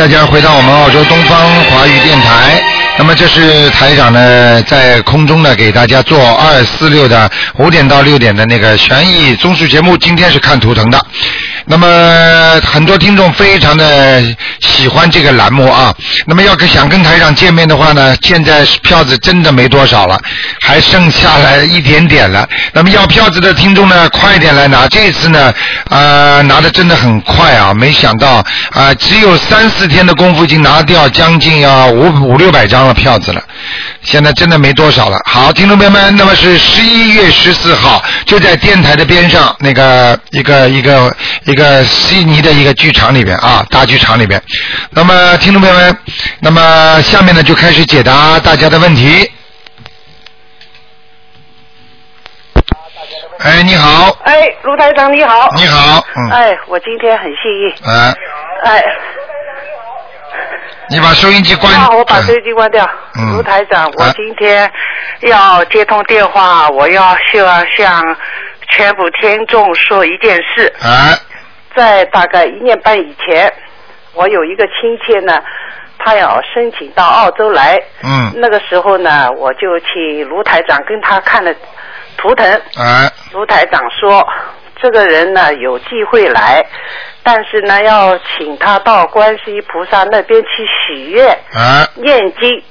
大家回到我们澳洲东方华语电台。那么这是台长呢在空中呢给大家做二四六的五点到六点的那个悬疑综述节目。今天是看图腾的。那么很多听众非常的喜欢这个栏目啊。那么要是想跟台长见面的话呢，现在票子真的没多少了，还剩下来一点点了。那么要票子的听众呢，快点来拿。这次呢，呃，拿的真的很快啊！没想到啊、只有三四天的功夫，已经拿掉将近要五五六百张了票子了。现在真的没多少了。好，听众朋友们，那么是十一月十四号，就在电台的边上那个一个一个一个悉尼的一个剧场里边啊，大剧场里边。那么，听众朋友们，那么下面呢就开始解答大家的问题。哎，你好，哎，卢台长你好。你好，嗯，哎，我今天很幸运。哎，哎，你把收音机关。啊，我把收音机关掉。嗯卢台长，我啊今天要接通电话，我要需要向全部听众说一件事。啊，在大概一年半以前，我有一个亲戚呢，他要申请到澳洲来。嗯，那个时候呢，我就请卢台长跟他看了图腾。啊，卢台长说，这个人呢有机会来，但是呢要请他到观世音菩萨那边去许愿、啊，念经。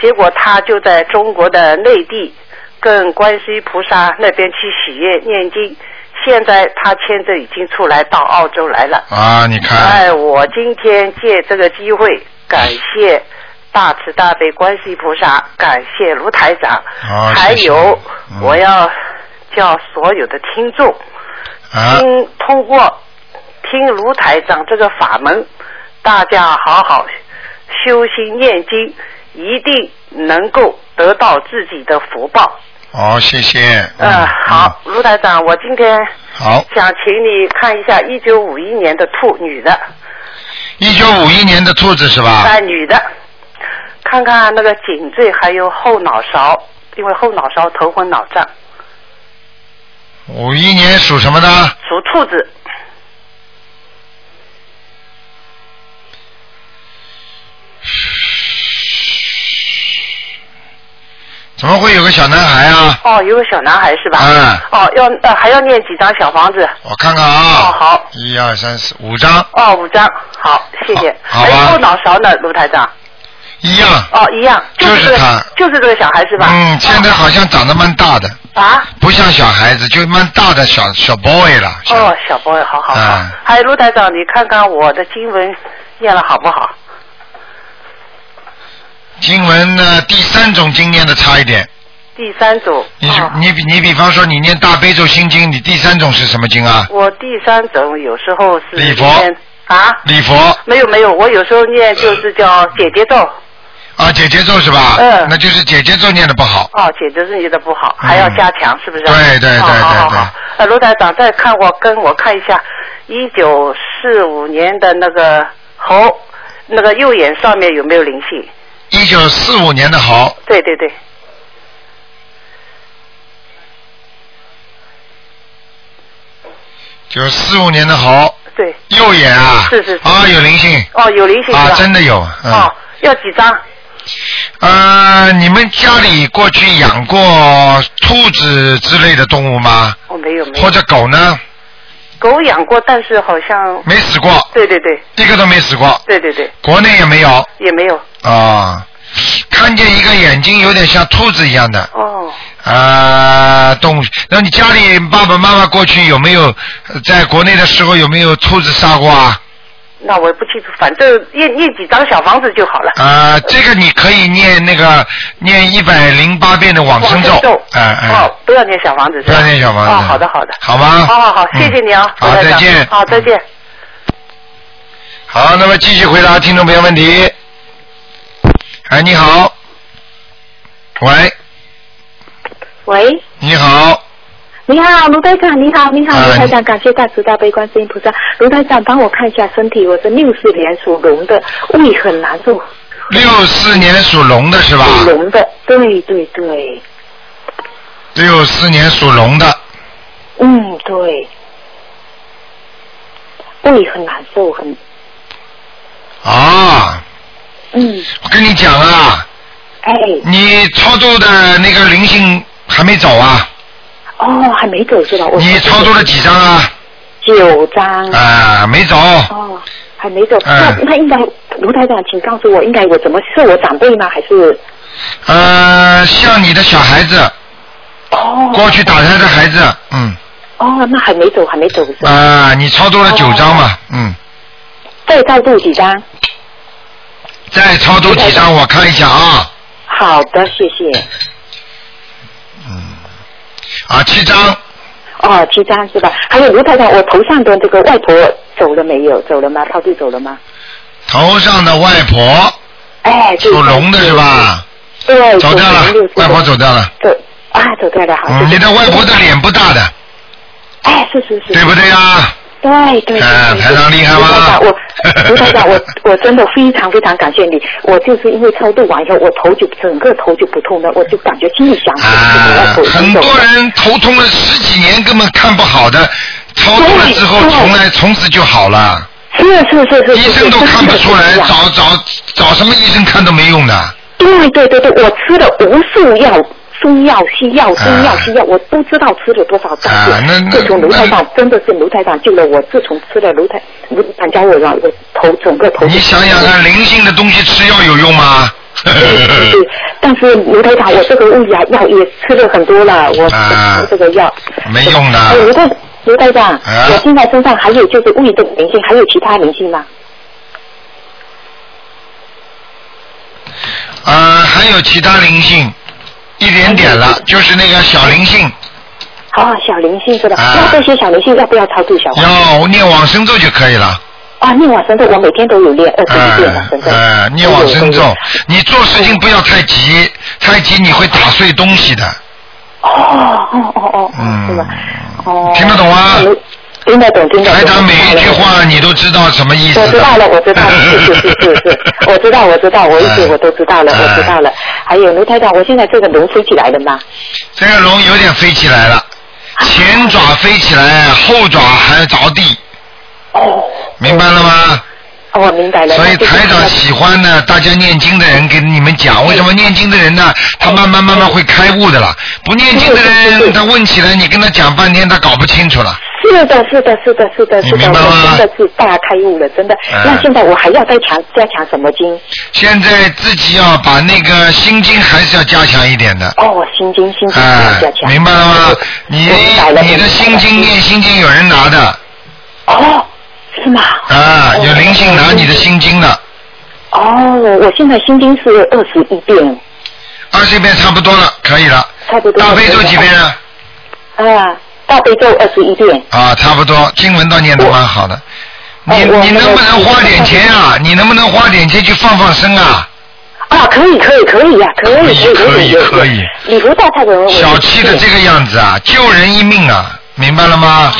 结果他就在中国的内地跟观世音菩萨那边去许愿念经。现在他签证已经出来到澳洲来了。啊，你看，哎，我今天借这个机会感谢大慈大悲观世音菩萨，感谢卢台长，好还有嗯我要叫所有的听众。啊，听通过听卢台长这个法门，大家好好修心念经，一定能够得到自己的福报。好，谢谢。呃，好，卢台长，我今天好，想请你看一下一九五一年的兔女的，一九五一年的兔子是吧？啊，女的，看看那个颈椎还有后脑勺，因为后脑勺头昏脑胀，五一年属什么的？属兔子。怎么会有个小男孩啊？哦，有个小男孩是吧？嗯哦，要呃还要念几张小房子？我看看啊。哦好。一二三四五张，哦，五张，好，谢谢。好还有后脑勺呢，卢台长。一样。哦，一样，就是这个他就是这个小孩是吧？嗯，现在好像长得蛮大的，啊。不像小孩子，就蛮大的小小 boy 了。哦，小 boy，好好好。嗯还有卢台长，你看看我的经文念了好不好？经文呢，第三种经念的差一点。第三种。你是哦你比你比方说你念大悲咒心经，你第三种是什么经啊？我第三种有时候是礼佛念啊，礼佛没有没有，我有时候念就是叫姐姐咒，啊，姐姐咒是吧？嗯那就是姐姐咒念的不好。哦，姐姐咒念的不好，嗯还要加强，是不是？对对对好好好对好。呃，卢台长，再看我跟我看一下，一九四五年的那个猴，那个右眼上面有没有灵性？一九四五年的猴，对对对，九四五年的猴，对。右眼啊，是是是啊，有灵性哦，有灵性？啊，真的有，嗯。哦，要几张？呃，你们家里过去养过兔子之类的动物吗？哦，没有没有。或者狗呢？狗养过，但是好像。没死过，对对对一个都没死过，对对对，国内也没有也没有。啊。看见一个眼睛有点像兔子一样的哦，啊动物。那你家里爸爸妈妈过去有没有呃在国内的时候有没有兔子杀过啊？那我也不清楚，反正念念几张小房子就好了。啊，这个你可以念那个念一百零八遍的往生咒往生咒，哎哎，哦，不要念小房子？不要念小房子哦，好的好的。好吗？好好好，谢谢你啊，嗯好，再见。好，再见。好，那么继续回答听众朋友问题。哎，你好，喂，喂，你好，你好，卢台长，你好，你好，啊卢台长，感谢大慈大悲观世音菩萨。卢台长，帮我看一下身体，我是六四年属龙的，胃很难受。六四年属龙的是吧？属龙的，对对对，六四年属龙的，嗯对，胃很难受，很啊，嗯，我跟你讲啊，哎，你超度的那个灵性还没走啊？哦，还没走是吧？我你操作了几张啊？九张。啊，没走。哦，还没走。那嗯那应该卢台长，请告诉我，应该我怎么是我长辈吗？还是？呃，像你的小孩子，哦。过去打胎的孩子，嗯，哦，那还没走，还没走是吧？啊，你操作了九张嘛，嗯，再超度几张？再操作几张，我看一下啊，好的，谢谢。啊，七张，哦，七张是吧？还有卢太太，我头上的这个外婆走了没有？走了吗？抛弃走了吗？头上的外婆，哎，对属龙的是？吧？对，走掉了属龙60，外婆走掉了。走啊，走掉了，你的外婆的脸不大的，哎，是是是。对不对呀？对对对啊对台长厉害吗台长，我卢台长，我 我真的非常非常感谢你。我就是因为超度完以后，我头就整个头就不痛了，我就感觉心里想啊很。多人头痛了十几年，根本看不好的，超度了之后，从来从此就好了。是是是是是。医生都看不出来，找找找什么医生看都没用的。对对对对，我吃了无数药，中药、西药、中药、西药，我都知道吃了多少张啊那那自从卢台长真的是卢台长救了我，自从吃了卢台卢台长教我了，我头整个头。你想想看，灵性的东西吃药有用吗？对对对，但是卢台长，我这个胃呀药也吃了很多了，我啊吃这个药。没用的哎，卢台卢台长，啊我现在身上还有就是胃的灵性，还有其他灵性吗？呃，还有其他灵性，一点点了，就是那个小灵性，好，小灵性是吧？啊那这些小灵性要不要超度小黄？要念往生咒就可以了。啊，念往生咒，我每天都有念二十一遍呃往生咒。呃，念往生咒。你做事情不要太急，太急你会打碎东西的。哦哦哦哦，嗯是吧？哦。听得懂吗那卢听得懂，听得懂。台长每一句话你都知道什么意思。我知道了，我知道了，是是是是是，我知道我知道，我一直哎我都知道了，哎我知道了。还有卢台长，我现在这个龙飞起来了吗？这个龙有点飞起来了，前爪飞起来，后爪还着地，哦。明白了吗？哦，我明白了。所以台长喜欢呢，大家念经的人跟你们讲，为什么念经的人呢？他慢慢慢慢会开悟的了。不念经的人，他问起来，你跟他讲半天，他搞不清楚了。是的，是的，是的，是的，你是的，我明白吗真的是大开悟了，真的。嗯那现在我还要再强加强什么经？现在自己要把那个心经还是要加强一点的。哦，心经，心经哎要加强。明白了吗？你你的心经念心经有人拿的哦，是吗？啊，有灵性拿你的心经的，哦，我现在心经是二十一遍，二十一遍差不多了，可以了。差不多。大悲咒几遍啊？啊，大悲咒二十一遍。啊，差不多，经文倒念得蛮好的。你哦你能不能花点钱啊？你能不能花点钱去放放生啊？啊，可以，可以，可以呀、可以，可以可以可以礼佛大忏悔文我小气的这个样子啊，救人一命啊，明白了吗？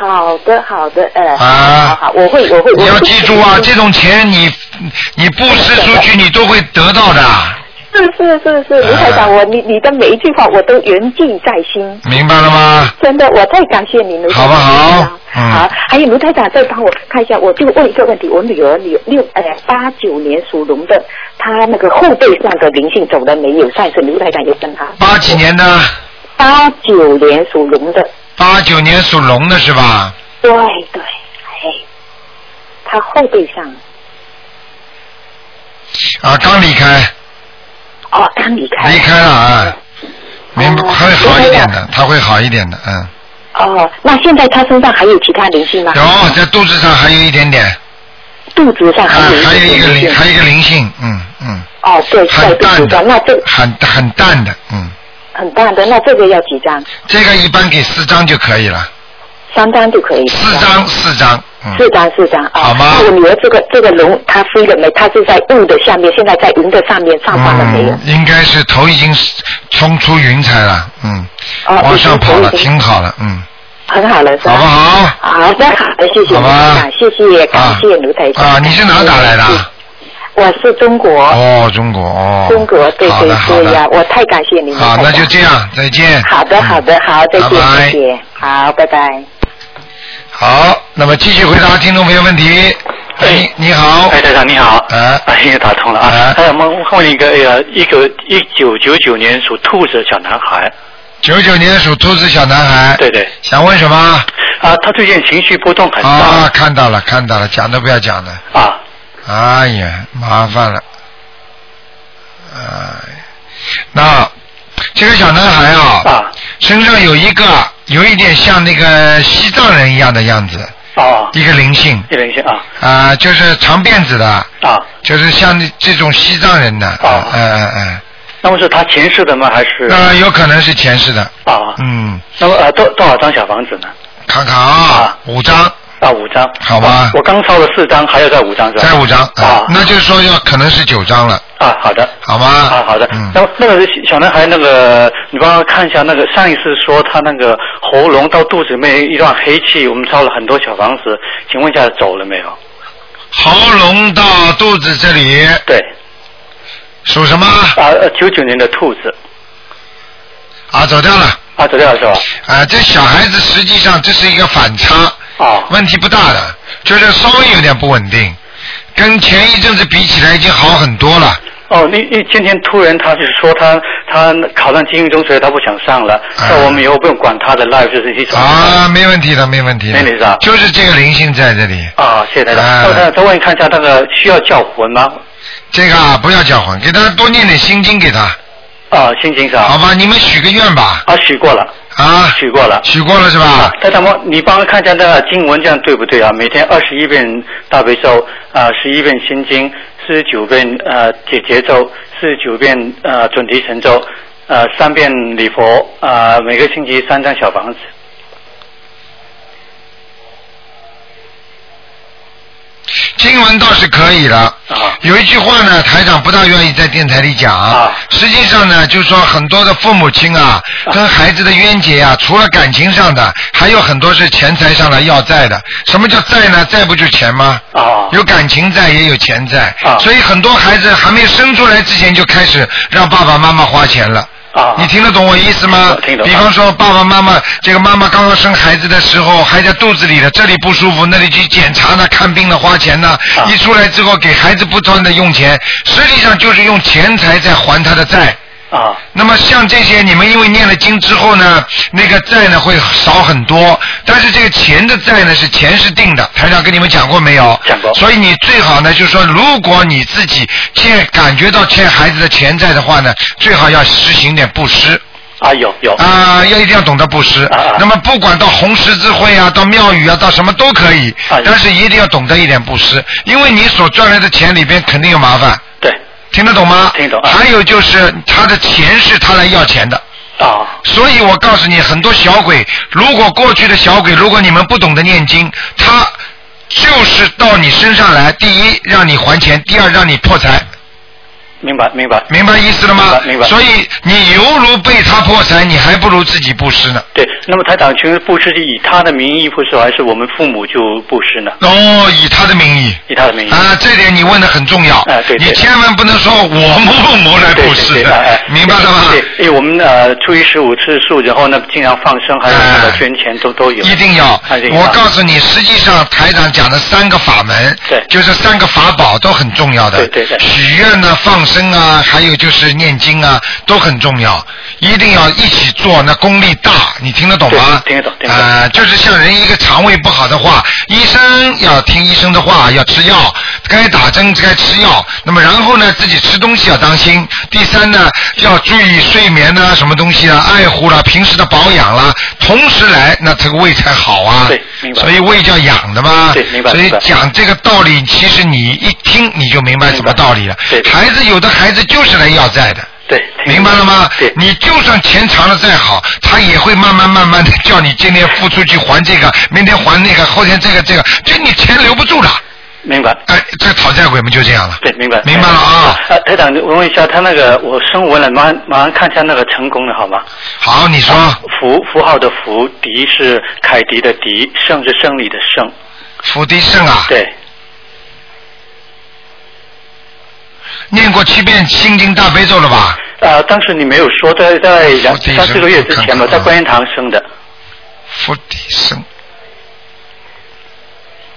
好的，好的，呃，好啊好，我会，我会。你要记住啊，这种钱你你布施出去，你都会得到的，是是是是，卢台长，我你你的每一句话我都铭记在心。明白了吗？真的，我太感谢你，了。好不好好，还有卢台长再帮我看一下，我就问一个问题，我女儿女六呃八九年属龙的，她那个后背上的灵性走了没有？上次卢台长有跟她。八几年的，八九年属龙的，八九年属龙的是吧？对对，哎，他后背上啊，刚离开，哦，刚离开。离开了啊，明白哦会好一点的，他会好一点的，嗯。哦，那现在他身上还有其他灵性吗？有在肚子上还有一点点，肚子上啊还有，还有一个灵，还有一个灵性，嗯嗯，哦，对，在很淡肚子上，那这的，很很淡的，嗯，很大的，那这个要几张？这个一般给四张就可以了，三张就可以。四张四张，嗯，四张，四张啊。好吗那我女儿这个这个龙，她飞了没？她是在雾的下面，现在在云的上面，上方了没有？嗯，应该是头已经冲出云彩了，嗯，哦往上跑了，挺好了，嗯，很好了，是吧？好不好？好的，好的，谢谢卢好吧，谢谢，感谢卢台长。啊，你是哪打来的？我是中国，哦，中国哦，中国，对对对呀，的，我太感谢您了。好，那就这样，再见。好的，好的，好，再见，拜拜。谢谢，好，拜拜。好，那么继续回答听众朋友问题。哎，你你好，哎，台长你好，哎哎，又打通了啊。哎！哎，我们问一个哎呀，一九一九九九年属兔子的小男孩，九九年属兔子小男孩，对对，想问什么？啊，他最近情绪波动很大。啊，大看到了，看到了，讲都不要讲了。啊哎呀，麻烦了。哎，那这个小男孩啊，啊。身上有一个有一点像那个西藏人一样的样子，啊，一个灵性。一个灵性啊。啊、就是长辫子的，啊，就是像这种西藏人的，啊。嗯嗯嗯，那么是他前世的吗？还是？那有可能是前世的，啊？嗯，那么呃，多多少张小房子呢？看看啊啊，五张，啊，五张。好吧啊我刚烧了四张，还要再五张是吧？再五张啊那就是说要可能是九张了，啊，好的。好吗？啊，好的。嗯那么那个小男孩，那个你帮我看一下，那个上一次说他那个喉咙到肚子里面一段黑气，我们烧了很多小房子，请问一下走了没有？喉咙到肚子这里对，属什么？啊，九九年的兔子，啊，走掉了。啊，走掉了是吧？啊，这小孩子实际上这是一个反差，啊，问题不大的，就是稍微有点不稳定，跟前一阵子比起来已经好很多了。哦，那那今天突然他就是说他他考上精英中学，他不想上了，啊那我们以后不用管他的 life 就是一种啊，没问题的，没问题的。没问题是吧就是这个灵性在这里，啊，谢谢台长。啊那我再再问看一下那个需要叫魂吗？这个啊不要叫魂，给他多念点心经给他，啊，心经是吧？好吧？你们许个愿吧，啊，许过了，啊，许过了。许过了是吧啊？，台长，你帮我看一下那个经文，这样对不对啊？每天二十一遍大悲咒，啊、十一遍心经，四十九遍呃解结咒，四十九遍呃准提神咒，呃三遍礼佛，啊、每个星期三张小房子。经文倒是可以了。啊有一句话呢，台长不大愿意在电台里讲。啊实际上呢，就是说很多的父母亲啊，跟孩子的冤结啊，除了感情上的，还有很多是钱财上的要债的。什么叫债呢？债不就钱吗？啊有感情债，也有钱债。啊所以很多孩子还没生出来之前就开始让爸爸妈妈花钱了。啊你听得懂我意思吗？听懂比方说，爸爸妈妈，这个妈妈刚刚生孩子的时候还在肚子里的，这里不舒服，那里去检查呢，看病呢，花钱呢，啊一出来之后给孩子不断的用钱，实际上就是用钱财在还他的债。啊。那么像这些，你们因为念了经之后呢，那个债呢会少很多，但是这个钱的债呢是钱是定的，台长跟你们讲过没有？讲过。所以你最好呢，就是说，如果你自己欠感觉到欠孩子的钱债的话呢，最好要实行点布施。啊有有。啊、要一定要懂得布施。啊啊。那么不管到红十字会啊，到庙宇啊，到什么都可以，啊但是一定要懂得一点布施，因为你所赚来的钱里边肯定有麻烦，对听得懂吗？听懂啊还有就是他的钱是他来要钱的。啊所以我告诉你，很多小鬼，如果过去的小鬼，如果你们不懂得念经，他就是到你身上来，第一让你还钱，第二让你破财，明白明白明白意思了吗？明白明白所以你犹如被他破财，你还不如自己布施呢。对。那么台长，请问布施是以他的名义布施，还是我们父母就布施呢？哦，以他的名义。以他的名义。啊，这点你问的很重要。哎对对你千万不能说我某某某来布施对对，哎的哎，明白了吗？对，因为我们呃初一十五吃素，然后呢经常放生，还有那个捐钱都都有。一定要啊一定！要我告诉你，实际上台长讲的三个法门，对就是三个法宝都很重要的。对对对许愿呢、放生啊，还有就是念经啊，都很重要，一定要一起做，那功力大，你听得懂吗？听得懂听得懂啊、就是像人一个肠胃不好的话，医生要听医生的话，要吃药，该打针该吃药。那么然后呢，自己吃东西要当心。第三呢，要注意睡眠呐、什么东西啊，爱护啦，平时的保养啦，同时来，那这个胃才好啊。对明白所以胃叫养的嘛。对明白所以讲这个道理，其实你一听你就明白什么道理了。对对孩子有的孩子就是来要债的。对，明白了吗？对，你就算钱藏的再好，他也会慢慢慢慢的叫你今天付出去还这个，明天还那个，后天这个这个，就你钱留不住了。明白。哎，这讨债鬼们就这样了。对，明白。明白了啊。呃，台长，我问一下，他那个我升文了，马上马上看一下那个成功的，好吗？好，你说符符号的符，迪是凯迪的迪，胜是胜利的胜。福迪胜啊，对，念过七遍心经大悲咒了吧？呃，当时你没有说，在在两三四个月之前吧，圣我看看啊在观音堂生的。福地生。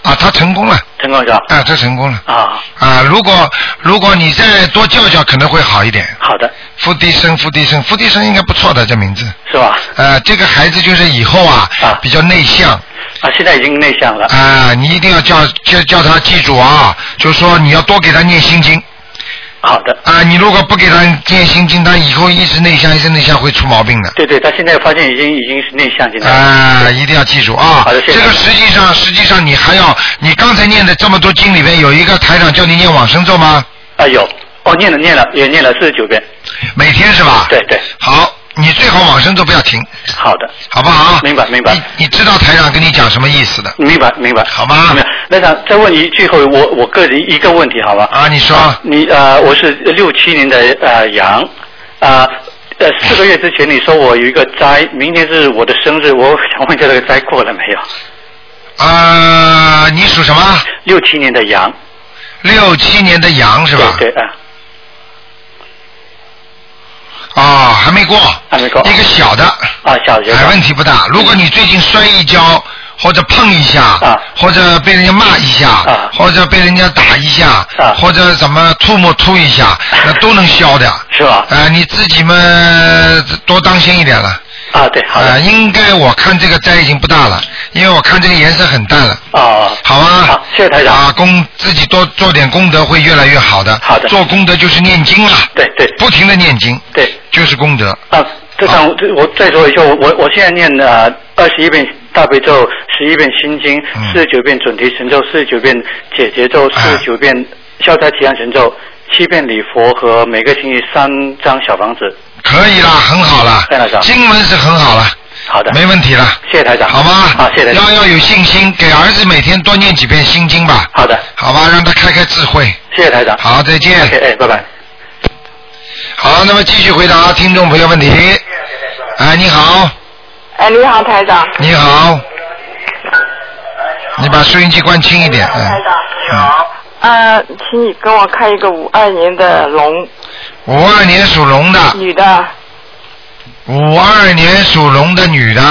啊，他成功了，成功是吧？啊，他成功了。啊，啊，如果如果你再多叫叫，可能会好一点。好的，付地生，付地生，付地生应该不错的这名字。是吧？呃，这个孩子就是以后啊，啊比较内向啊，现在已经内向了。啊、你一定要叫叫叫他记住啊，就是说你要多给他念心经好的，啊、你如果不给他念心经，他以后一直内向，一直内向会出毛病的。对对，他现在发现已经已经是内向，现在。啊、一定要记住啊！好的谢谢这个实际上，实际上你还要，你刚才念的这么多经里面，有一个台长叫你念往生咒吗？啊，有。哦，念了念了，也念了四十九遍。每天是吧？对对，好，你最好往生都不要停，好的，好不好？明白明白你你知道台长跟你讲什么意思的？明白明白。好吗明白。那想再问你最后我我个人一个问题，好吧？啊，你说。你呃，我是六七年的呃羊，啊呃四个月之前你说我有一个灾，明天是我的生日，我想问一下这个灾过了没有？啊，你属什么？六七年的羊六七年的羊是吧？对对啊，啊，还没过。还没过一个小的，啊小的哎，问题不大。如果你最近摔一跤，或者碰一下，啊或者被人家骂一下，啊或者被人家打一下，啊或者怎么吐沫吐一下，那都能消的。是吧？啊，你自己嘛多当心一点了。啊对，好啊，的。应该我看这个灾已经不大了，因为我看这个颜色很淡了。啊，好啊？好谢谢台长啊，功自己多做点功德会越来越好的。好的做功德就是念经啊，对对不停的念经对。就是功德。啊，这场我我再说一下，我我我现在念的二十一遍大悲咒，十一遍心经，嗯四十九遍准提神咒，四十九遍解结咒，哎四十九遍消灾吉祥神咒，七遍礼佛和每个星期三张小房子。可以啦，很好了对台长，经文是很好了，好的，没问题了，谢谢台长。好吗？好，谢谢台长。要要有信心，给儿子每天多念几遍心经吧，好的，好吧，让他开开智慧。谢谢台长。好，再见。哎，拜拜。好，那么继续回答听众朋友问题。哎，你好，哎，你好，台长。你好，你把收音机关轻一点，台长。你好。呃，请你跟我看一个五二年的龙，五二年属龙的，女的，五二年属龙的女的，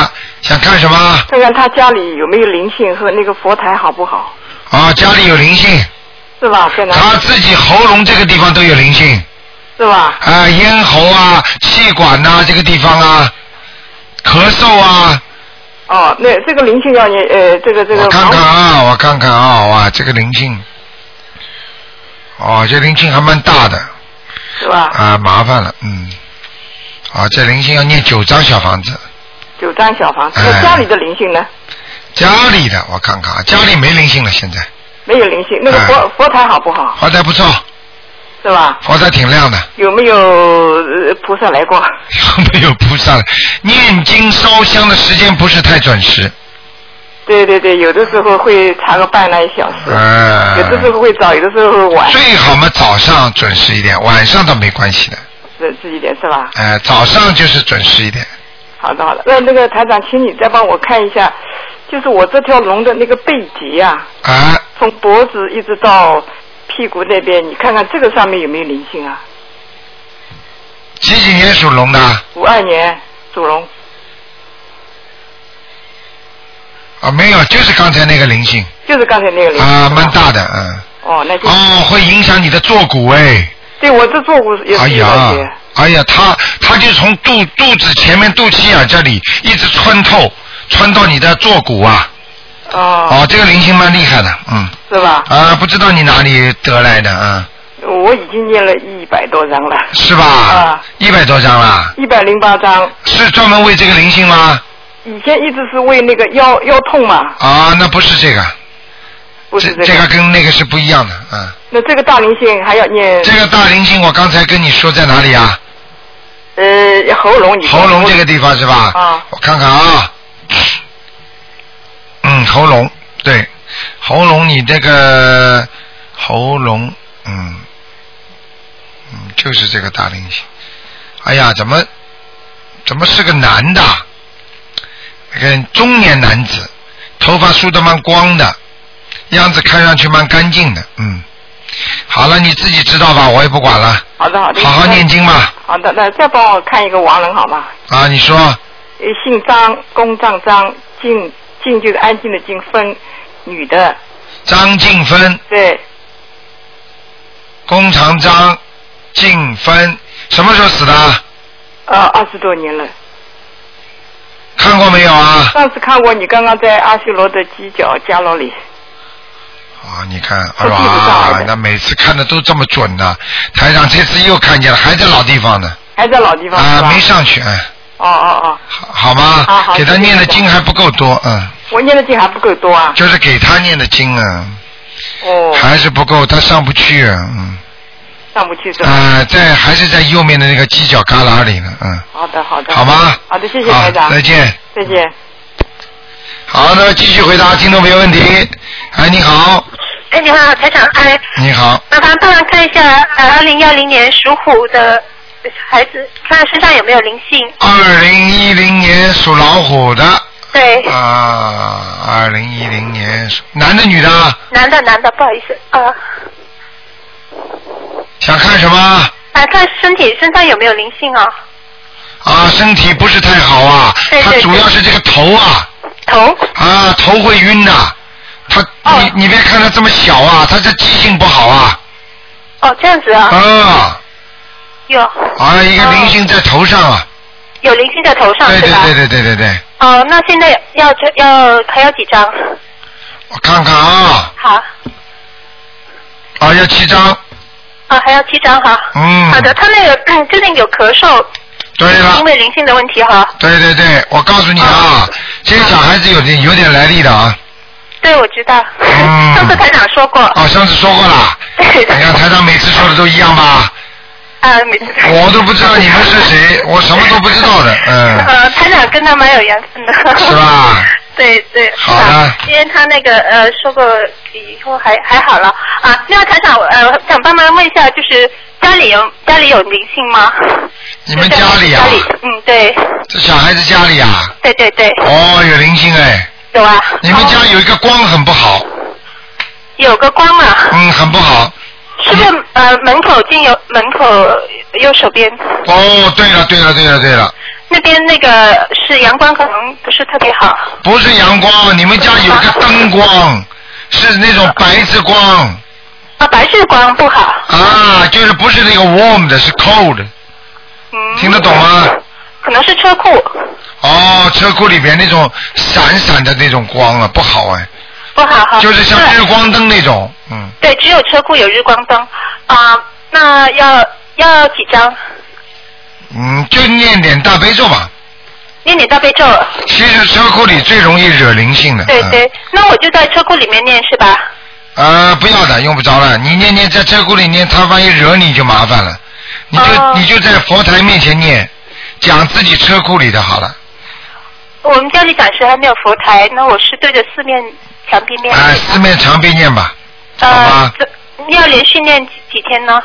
想看什么？看看她家里有没有灵性和那个佛台好不好，啊，家里有灵性，是吧？在？她自己喉咙这个地方都有灵性，是吧？啊，咽喉啊、气管呐、这个地方啊，咳嗽啊，哦，那这个灵性要你呃，这个这个我看看啊，我看看啊，哇，这个灵性，哦，这灵性还蛮大的，是吧？啊，麻烦了，嗯，啊，这灵性要念九张小房子，九张小房子，哎。那家里的灵性呢？家里的我看看啊，家里没灵性了，现在。没有灵性，那个佛、哎佛台好不好？佛台不错，是吧？佛台挺亮的。有没有、呃、菩萨来过？有 没有菩萨了？念经烧香的时间不是太准时，对对对，有的时候会差个半来一小时，呃，有的时候会早，有的时候会晚，最好嘛早上准时一点，晚上倒没关系的。准时一点是吧？呃，早上就是准时一点。好的好的，那那个台长，请你再帮我看一下，就是我这条龙的那个背脊啊，啊，从脖子一直到屁股那边，你看看这个上面有没有灵性啊？几几年属龙的？五二年属龙，啊，没有，就是刚才那个灵性就是刚才那个灵性。啊，蛮。大的，嗯。哦，那就、哦，会影响你的坐骨哎。对我这坐骨也哎是有呀些。，哎呀，他他就从肚肚子前面肚脐眼这里一直穿透，穿到你的坐骨啊。哦，哦，这个灵性蛮厉害的，嗯。是吧？啊，不知道你哪里得来的啊？我已经念了一百多张了，是吧啊？一百多张了，一百零八张。是专门为这个灵性吗？以前一直是为那个腰腰痛嘛，啊，那不是这个，不是这个跟那个是不一样的，嗯。那这个大灵性还要念这个大灵性我刚才跟你说在哪里啊？呃喉咙你喉咙这个地方是吧？啊。我看看啊，嗯，喉咙对，喉咙你这个喉咙，嗯，嗯，就是这个大灵性。哎呀，怎么怎么是个男的？那个中年男子，头发梳得蛮光的，样子看上去蛮干净的，嗯。好了，你自己知道吧，我也不管了，好的好的。好好念经吧。好的，那再帮我看一个亡人好吗？啊，你说呃，姓张，公张张，静静就是安静的静，分女的，张静芬，对，弓长张，静芬，什么时候死的？呃，二十多年了。看过没有啊？上次看过你刚刚在阿修罗的犄角夹牢里，啊，你看，我记不上来的，哇那每次看的都这么准呢、台长这次又看见了，还在老地方呢，还在老地方啊，没上去，哎，哦哦哦，好好吗？好好给他念的经还不够多，嗯，我念的经还不够多啊。就是给他念的经啊，哦，还是不够，他上不去啊，嗯，上不去是吧？啊，在还是在右面的那个犄角旮旯里呢，嗯，好的好的。好吗？好的，谢谢好台长。再见。再见。好，那么继续回答听众朋友问题。哎，你好，哎，你好，台长，哎，你好，麻烦帮忙看一下，呃，二零幺零年属虎的孩子，看看身上有没有灵性。二零一零年属老虎的。对，啊，二零一零年属男的女的，男的男的，不好意思，啊、想看什么？啊，看身体身上有没有灵性啊？啊，身体不是太好啊，他对对。主要是这个头啊，头，啊，头会晕呐、他哦。你你别看他这么小啊，他这记性不好啊，哦，这样子啊，啊有啊，一个灵性在头上啊，有灵性在头上对？对对对对对对，哦，那现在要要还要几张？我看看啊，好，啊要七张，啊，还要七张哈。嗯，好的，他那个嗯最近有咳嗽，对了因，为灵性的问题哈。对对对，我告诉你啊，这个小孩子有点有点来历的啊，对，我知道。嗯上次台长说过。哦，上次说过了，对 你看台长每次说的都一样吧？啊，每次。我都不知道你们是谁，我什么都不知道的，嗯，呃，台长跟他蛮有缘分的。是吧？对对。好的因为他那个呃说过以后还还好了啊。另外台长呃想帮忙问一下，就是家里有家里有灵性吗？你们家里啊家，里嗯对这小孩子家里啊，对对对哦，有灵性哎，有啊。你们家哦有一个光很不好，有个光嘛？嗯，很不好。是不是呃门口进右门口右手边哦，对了对了对了对了，那边那个是阳光可能不是特别好。不是阳光，你们家有个灯光，是那种白炽光啊，白炽光不好。啊，就是不是那个 warm 的，是 cold。嗯。听得懂吗？可能是车库。哦，车库里边那种闪闪的那种光啊，不好哎，不好哈。就是像日光灯那种，嗯，对，只有车库有日光灯啊、那要要几张？嗯，就念点大悲咒吧。念点大悲咒。其实车库里最容易惹灵性的。嗯对对，那我就在车库里面念是吧？呃，不要的，用不着了。你念念在车库里念，他万一惹你就麻烦了。你就、哦你就在佛台面前念，讲自己车库里的好了。我们家里暂时还没有佛台，那我是对着四面墙壁面。哎、四面墙壁念吧，好呃吧，这要连续念几几天呢？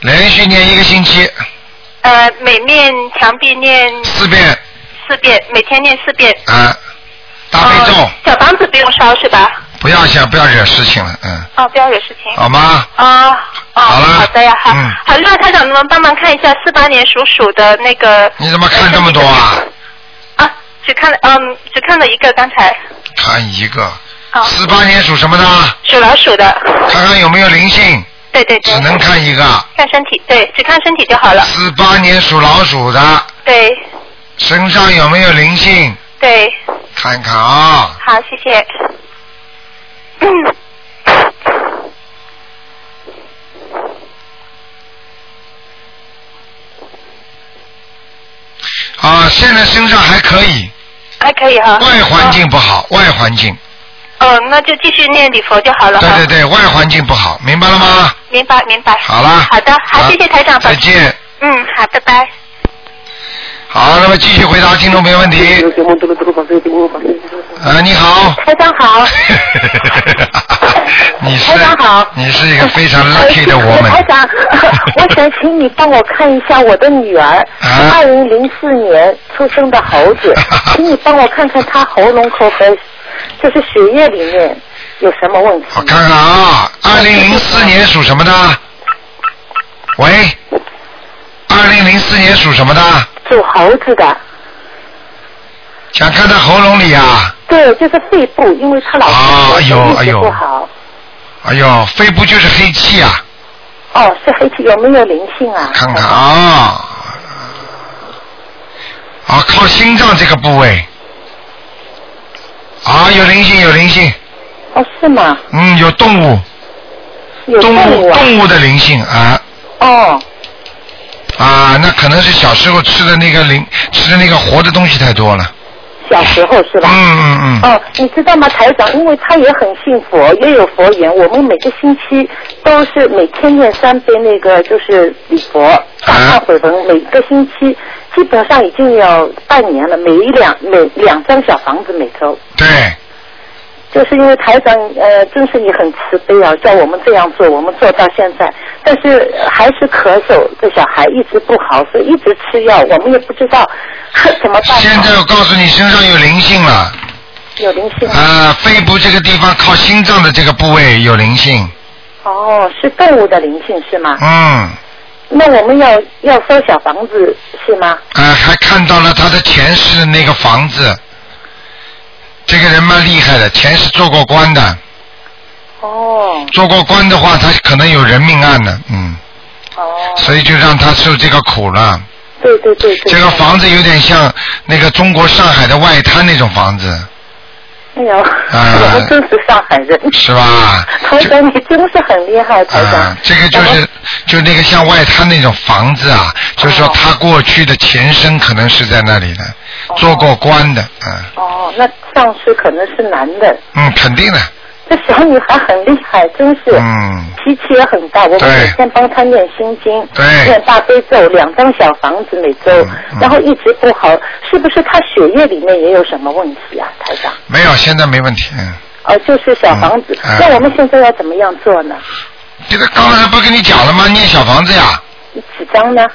连续念一个星期，呃，每面墙壁念四遍四遍，每天念四遍。啊，大悲咒，呃小房子不用烧是吧？不要想不要惹事情了，嗯，哦，不要惹事情。好吗？啊，哦，好了好的呀，好，嗯好，那台长能不能帮忙看一下四八年属鼠的那个？你怎么看这么多啊？啊，只看了，嗯，只看了一个，刚才。看一个，好。四八年属什么的？属老鼠的。看看有没有灵性，对对对。只能看一个。看身体，对，只看身体就好了。四八年属老鼠的，对身上有没有灵性？对，看看啊，好，谢谢。嗯。啊，现在身上还可以，还可以哈。外环境不好，外环境，哦，那就继续念礼佛就好了。对对对，外环境不好，明白了吗？明白明白。好了，好的，好，谢谢台长。再见。嗯，好，拜拜。好，那么继续回答听众朋友问题。啊，你好。台长好。你是台长好你是一个非常 lucky 的我们。台长，我想请你帮我看一下我的女儿，啊二零零四年出生的猴子，请你帮我看看她喉咙口和就是血液里面有什么问题。我看看啊，二零零四年属什么的？喂，二零零四年属什么的？属猴子的，想看他喉咙里啊？对，就是肺部，因为他老是哎呦不好。哎呦，肺部就是黑气啊，哦，是黑气，有没有灵性啊？看看啊，啊，靠心脏这个部位，啊，有灵性，有灵性，哦，是吗？嗯，有动物，有动动物啊？动物的灵性啊哦，啊，那可能是小时候吃的那个灵，吃的那个活的东西太多了，小时候是吧？嗯嗯嗯，哦，你知道吗，台长？因为他也很信佛，也有佛缘。我们每个星期都是每天念三遍那个就是礼佛大忏悔文，每个星期基本上已经有半年了，每一两每两张小房子每周。对，就是因为台长，呃，真是你很慈悲啊，叫我们这样做，我们做到现在，但是呃还是咳嗽，这小孩一直不好，所以一直吃药，我们也不知道 怎么办。现在我告诉你，身上有灵性了。有灵性吗啊，肺部这个地方靠心脏的这个部位有灵性，哦，是动物的灵性是吗？嗯，那我们要要收小房子是吗？啊，还看到了他的前世的那个房子，这个人蛮厉害的，前世做过官的，哦做过官的话，他可能有人命案的，嗯，哦，所以就让他受这个苦了。对对对对。这个房子有点像那个中国上海的外滩那种房子，哎呦，我们真是上海人。是吧？台长，你真是很厉害，台长。啊，这个就是就那个像外滩那种房子啊，就是说他过去的前身可能是在那里的，做过官的，嗯哦，那上司可能是男的。嗯，肯定的，这小女孩很厉害，真是。嗯，脾气也很大，我们每天帮她念心经，对念大悲咒，两张小房子每周，嗯然后一直不好，是不是她血液里面也有什么问题啊，台长？没有，现在没问题，嗯，哦，就是小房子。嗯那我们现在要怎么样做呢？这个刚才不跟你讲了吗？念小房子呀，几张呢？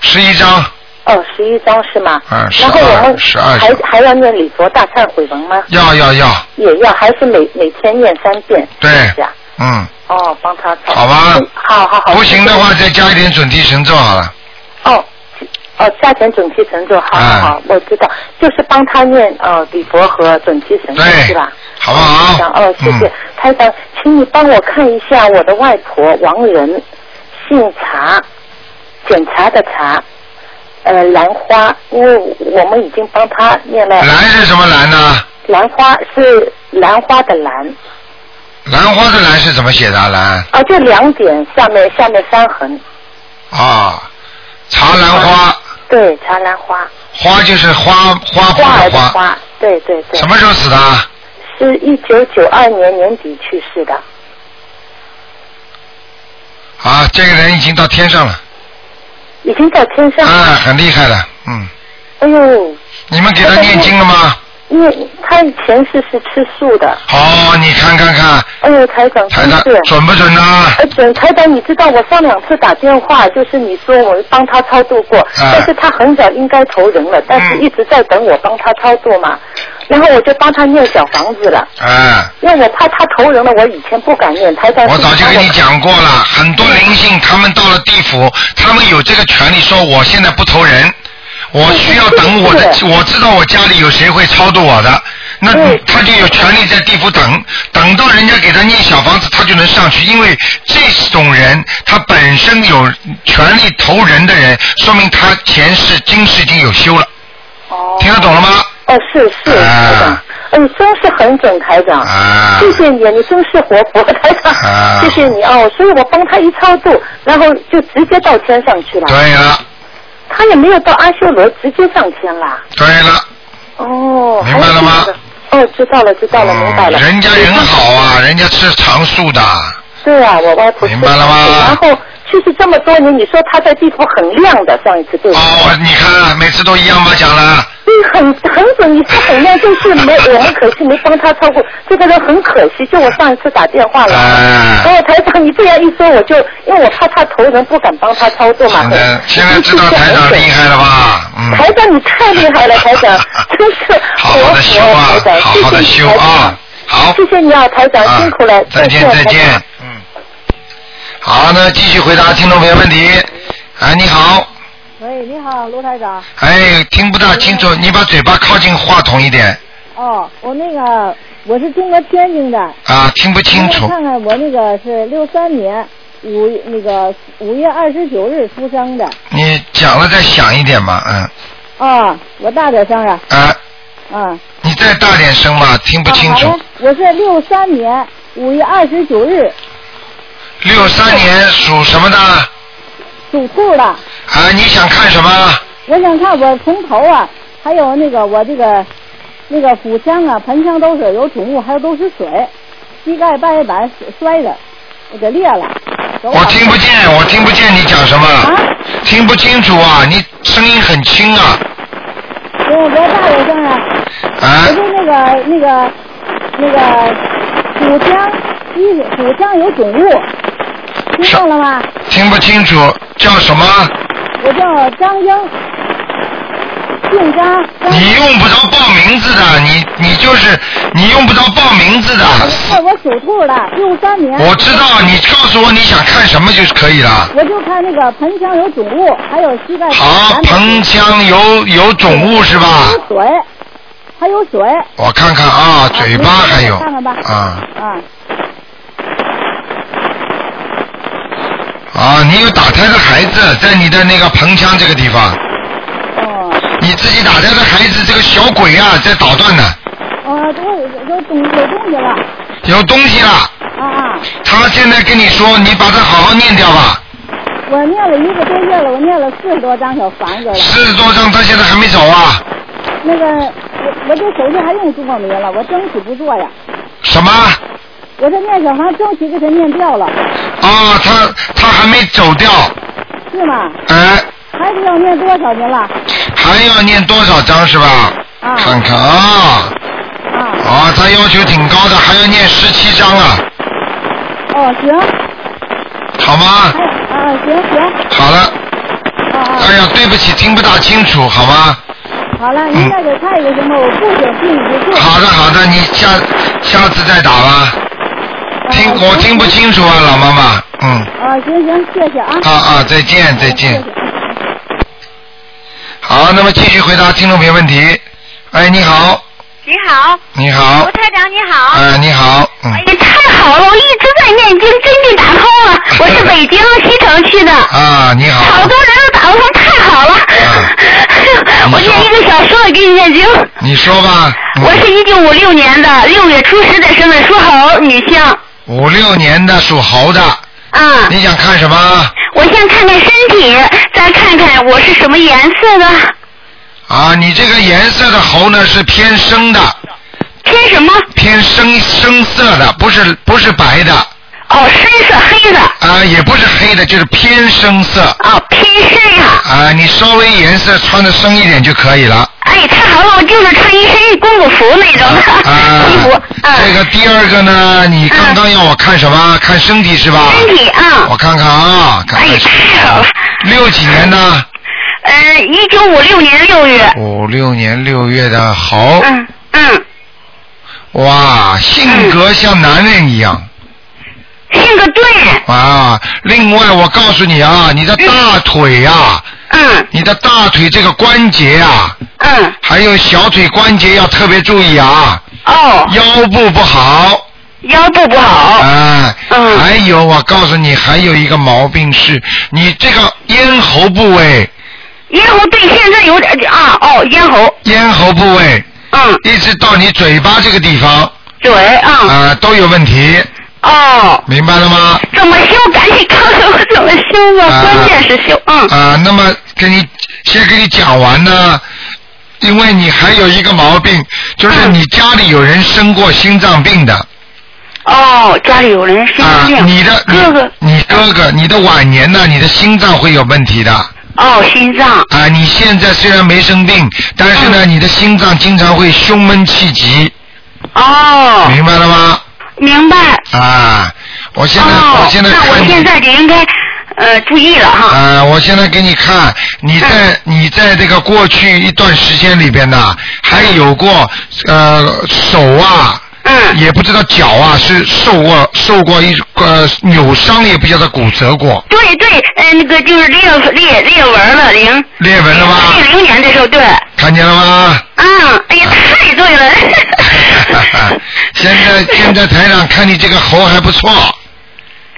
十一张，哦，十一张是吗？嗯然后我们12还还要念礼佛大忏悔文吗？要要要，也要，还是每每天念三遍？对嗯，哦，帮他。好吧嗯好好好。不行的话再加一点准提神咒好了，哦。哦，加点准提神咒，好好好，我知道，就是帮他念呃礼佛和准提神咒是吧？好不好哦，谢谢、嗯台长，请你帮我看一下我的外婆王仁，姓查，检查的查，呃兰花，因为我们已经帮他念了。兰是什么兰呢？兰花是兰花的兰，兰花的兰是怎么写的啊？兰啊，就两点下面下面三横，啊，茶兰花，对，茶兰花，花就是花花花儿的圃的花，花，对对对。什么时候死的啊？是一九九二年年底去世的。啊，这个人已经到天上了，已经在天上了。啊，很厉害了，嗯，哎呦，你们给他念经了吗？因为他前世是吃素的。哦，你看看看，哎呦，台长台长。准不准呢？哎，准台长，你知道我上两次打电话，就是你说我帮他超度过，啊但是他很早应该投人了，但是嗯一直在等我帮他超度嘛，然后我就帮他念小房子了，哎，因为我怕他投人了，我以前不敢念，台长。我早就跟你讲过了，很多灵性他们到了地府，他们有这个权利说我现在不投人，我需要等我的，我知道我家里有谁会超度我的，那他就有权利在地府等，等到人家给他念小房子，他就能上去，因为这种人他本身有权利投人的人，说明他前世今世已经有修了，哦。听得懂了吗？哦，是是，啊台长，哎，你真是很准，台长。啊谢谢你，你真是活佛，台长。啊谢谢你哦，所以我帮他一超度，然后就直接到天上去了。对了，他也没有到阿修罗，直接上天啦。对了，哦。明白了吗？哦，知道了，知道了，明白了。嗯人家人好啊，人家吃长素的。对啊，我外婆明白了吗然后去世这么多年，你说他在地图很亮的，上一次对我。哦，你看每次都一样吗？讲了。对，很很准，你说很亮，就是没我们可惜没帮他超过，这个人很可惜。就我上一次打电话了，哎然后台长你这样一说，我就因为我怕他投人，不敢帮他操作嘛。现在现在知道台长厉害了吧？嗯。台长你太厉害了，台长 真是好好的修啊好好的修啊，好。谢谢你啊，台长啊辛苦了，再见再见台长。嗯。好，那继续回答听众朋友问题。哎，你好，喂，你好，卢台长。哎，听不大清楚，你把嘴巴靠近话筒一点。哦，我那个我是中国天津的。啊，听不清楚您看看我那个是六三年五那个五月二十九日出生的。你讲了再响一点嘛，嗯，啊，我大点声啊。啊，啊。你再大点声吧，听不清楚我是六三年五月二十九日六三年属什么的？啊，属兔的。啊你想看什么？我想看我从头啊，还有那个我这个那个腹腔啊、盆腔都是有肿物，还有都是水，膝盖半月板摔的，我给裂了。手我听不见，我听不见你讲什么，啊听不清楚啊，你声音很轻啊，我我大点声啊！啊我就那个那个那个腹腔一腹腔有肿物，听到了吗？听不清楚，叫什么？我叫张英，姓张。张你用不着报名字的，你你就是你用不着报名字的。我我属兔的，六三年。我知道，你告诉我你想看什么就是可以了。我就看那个盆腔有肿物，还有膝盖。好，盆腔有有肿物是吧？有水，还有嘴。我看看啊，嘴巴还有看看吧。啊啊。啊，你有打胎的孩子在你的那个盆腔这个地方。哦。你自己打胎的孩子，这个小鬼啊，在捣乱呢，哦，都有东有东西了。有东西了。啊啊！他现在跟你说，你把它好好念掉吧。我念了一个多月了，我念了四十多张小房子了。四十多张，他现在还没走啊？那个，我我这手续还用做没了，我争取不做呀。什么？我这念小房争取给他念掉了，啊，他他还没走掉，是吗？哎，还是要念多少年了？还要念多少章是吧？啊看看啊。啊。他要求挺高的，还要念十七章啊，哦，行。好吗？啊，行行。好了。啊啊。哎呀，对不起，听不大清楚，好吗？好了，您再给看一个行吗？我不想听你不做。好的，好的，你下下次再打吧。听我听不清楚啊，老妈妈，嗯。啊，行行，谢谢啊。啊啊，再见再见。好，那么继续回答听众朋友问题。哎，你好，你好，你好吴，台长你好。哎，你好，嗯，哎呀，太好了！我一直在念经，真的打通了。我是北京西城区的，啊，你好，好多人都打不通，太好了。我念一个小时了，给你念经。你说吧。我是一九五六年的六月初十的生的，属猴，女性。五六年的属猴的。啊。你想看什么？我先看看身体，再看看我是什么颜色的。啊，你这个颜色的猴呢是偏深的。偏什么？偏深深色的，不是不是白的。哦，深色黑的。啊，也不是黑的，就是偏深色。哦，偏深呀、啊，你稍微颜色穿的深一点就可以了。哎，太好了，我就是穿一身公主服那种的、啊衣服。这个第二个呢，你刚刚要我看什么？看身体是吧？身体啊。我看看啊，看看。太好了。六几年的？呃，一九五六年六月。五六年六月的好。嗯嗯。哇，性格像男人一样。性个对。啊，另外我告诉你啊，你的大腿呀、嗯。你的大腿这个关节啊。嗯。还有小腿关节要特别注意啊。哦。腰部不好。腰部不好。啊。嗯。还有，我告诉你，还有一个毛病是，你这个咽喉部位。咽喉对，现在有点啊，哦，咽喉。咽喉部位。嗯。一直到你嘴巴这个地方。嘴啊。啊，都有问题。哦。明白了吗？怎么修？赶紧告诉我怎么修吧，关键是修。嗯。啊，那么跟你先跟你讲完呢，因为你还有一个毛病，就是你家里有人生过心脏病的。哦，家里有人心脏病。啊，你的哥哥，你哥哥，你的晚年呢，你的心脏会有问题的。哦，心脏。啊，你现在虽然没生病，但是呢，你的心脏经常会胸闷气急。哦。明白了吗？明白。啊，我现在、哦，我现在那我现在就应该呃注意了哈。啊，我现在给你看，你在、你在这个过去一段时间里边呢，还有过呃手啊，嗯，也不知道脚啊是受过受过一个扭伤，也不晓得骨折过，对对，呃，那个就是裂裂裂纹了，零裂纹了吧？零零年的时候，对。看看见了吗？嗯，哎呀，太对了。现在现在台长看你这个猴还不错。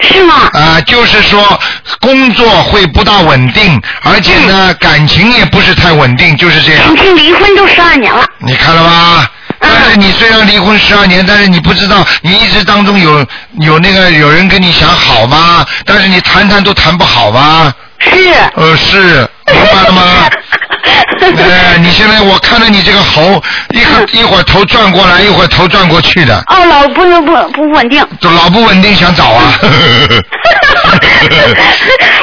是吗？啊，就是说工作会不大稳定，而且呢，感情也不是太稳定，就是这样。已经离婚都十二年了。你看了吧？但是你虽然离婚十二年，但是你不知道你一直当中有有那个有人跟你想好吗？但是你谈谈都谈不好吗？是。呃，是，明白了吗？哎，你现在我看到你这个猴，一会一会儿头转过来，一会儿头转过去的，哦，老不不不稳定。就老不稳定，想找啊。